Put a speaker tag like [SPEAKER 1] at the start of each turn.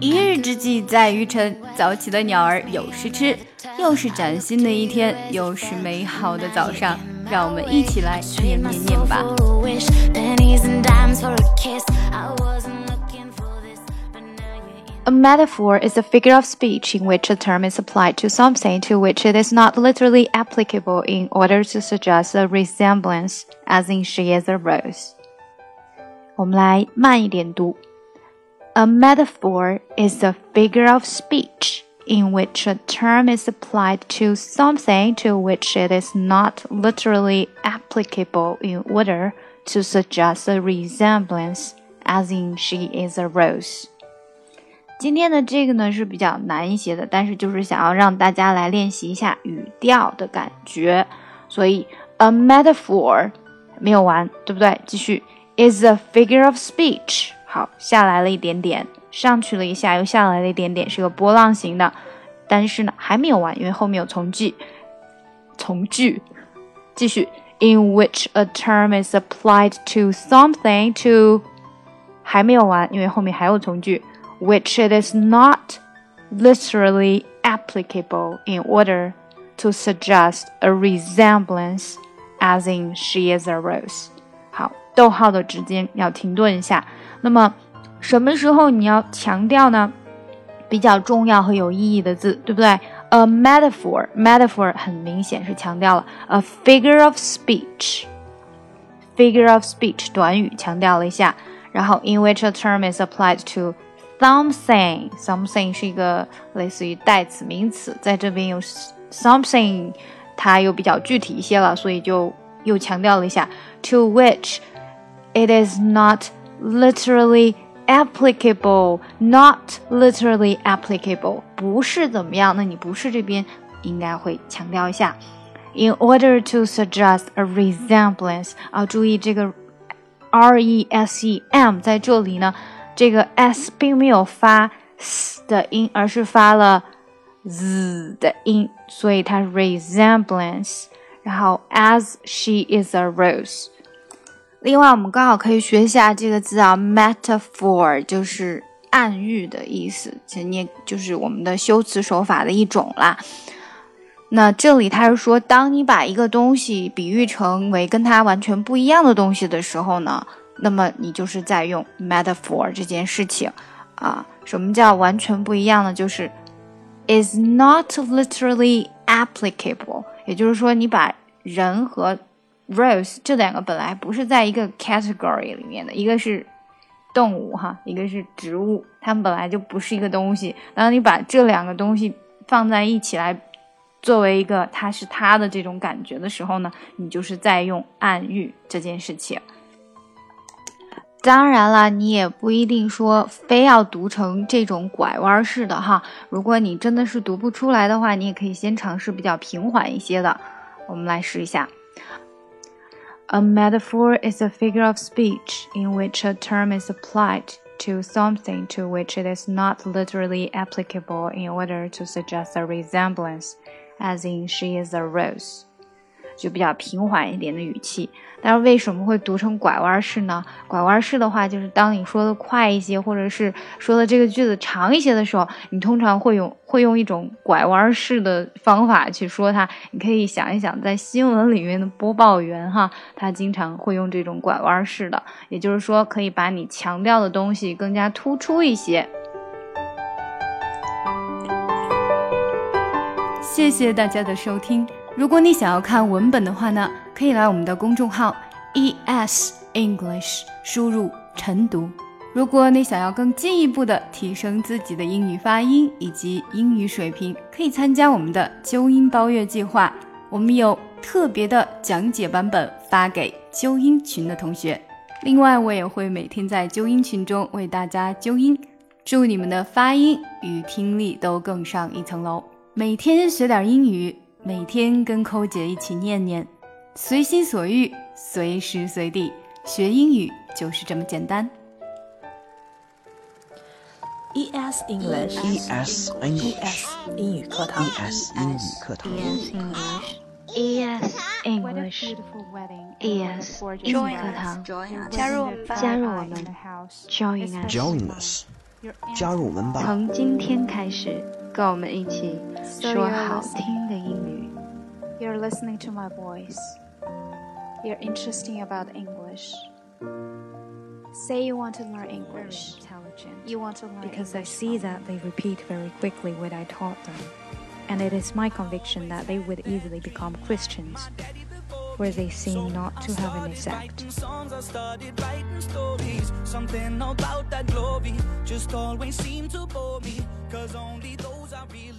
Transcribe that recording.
[SPEAKER 1] 一日之计在于晨，早起的鸟儿有食吃。又是崭新的一天，又是美好的早上，让我们一起来念念念吧。
[SPEAKER 2] A metaphor is a figure of speech in which a term is applied to something to which it is not literally applicable in order to suggest a resemblance, as in she is a rose. 我们来慢一点读。 A metaphor is a figure of speech in which a term is applied to something to which it is not literally applicable in order to suggest a resemblance, as in she is a rose. 今天的这个呢是比较难一些的，但是就是想要让大家来练习一下语调的感觉，所以 a metaphor 没有完，对不对？继续 is a figure of speech。 好，下来了一点点，上去了一下，又下来了一点点，是个波浪形的。但是呢，还没有完，因为后面有从句。从句，继续。In which a term is applied to something to，还没有完，因为后面还有从句。Which it is not literally applicable in order to suggest a resemblance, as in she is a rose。好，逗号的之间要停顿一下。 那么，什么时候你要强调呢？比较重要和有意义的字，对不对？A metaphor，metaphor 很明显是强调了。A figure of speech，figure of speech 短语强调了一下。然后，in which a term is applied to something，something 是一个类似于代词名词，在这边有 something，它又比较具体一些了，所以就又强调了一下。To which it is not literally applicable, not literally applicable，不是怎么样？那你不是这边应该会强调一下。In order to suggest a resemblance，啊，注意这个 r e s e m 在这里呢，这个 s 并没有发 s 的音，而是发了 z 的音，所以它 resemblance。然后 as she is a rose。 另外，我们刚好可以学一下这个字啊，metaphor 就是暗喻的意思，其实你就是我们的修辞手法的一种啦。那这里他是说，当你把一个东西比喻成为跟它完全不一样的东西的时候呢，那么你就是在用 metaphor 这件事情啊。什么叫完全不一样呢？就是 is not literally applicable，也就是说，你把人和 Rose 这两个本来不是在一个 category 里面的，一个是动物哈，一个是植物，它们本来就不是一个东西。当你把这两个东西放在一起来，作为一个它是它的这种感觉的时候呢，你就是在用暗喻这件事情。当然了，你也不一定说非要读成这种拐弯式的哈。如果你真的是读不出来的话，你也可以先尝试比较平缓一些的。我们来试一下。A metaphor is a figure of speech in which a term is applied to something to which it is not literally applicable in order to suggest a resemblance, as in she is a rose. 就比较平缓一点的语气，但是为什么会读成拐弯式呢？拐弯式的话，就是当你说的快一些，或者是说的这个句子长一些的时候，你通常会用会用一种拐弯式的方法去说它。你可以想一想，在新闻里面的播报员哈，他经常会用这种拐弯式的，也就是说可以把你强调的东西更加突出一些。
[SPEAKER 1] 谢谢大家的收听。如果你想要看文本的话呢，可以来我们的公众号 E S English，输入晨读。如果你想要更进一步的提升自己的英语发音以及英语水平，可以参加我们的纠音包月计划。我们有特别的讲解版本发给纠音群的同学。另外，我也会每天在纠音群中为大家纠音，祝你们的发音与听力都更上一层楼。每天学点英语。每天跟扣姐一起念念，随心所欲，随时随地学英语就是这么简单。
[SPEAKER 3] E S English，E
[SPEAKER 4] S
[SPEAKER 3] English，E S 英语课堂
[SPEAKER 4] ，E S 英语课堂
[SPEAKER 2] ，E S English，E S 英语课堂，加入加入我们，Join us，Join us。
[SPEAKER 4] 加入我们吧。
[SPEAKER 5] 从今天开始，跟我们一起说好听的英语。You're listening to my voice. You're interesting about English. Say you want to learn English. Intelligent. You want to learn
[SPEAKER 2] because I
[SPEAKER 5] English
[SPEAKER 2] see that they repeat very quickly what I taught them. And it is my conviction that they would easily become Christians, where they seem not to have any sect.
[SPEAKER 6] songs, I started writing stories. Something about that glory just always seemed to bore me. Cause only those I really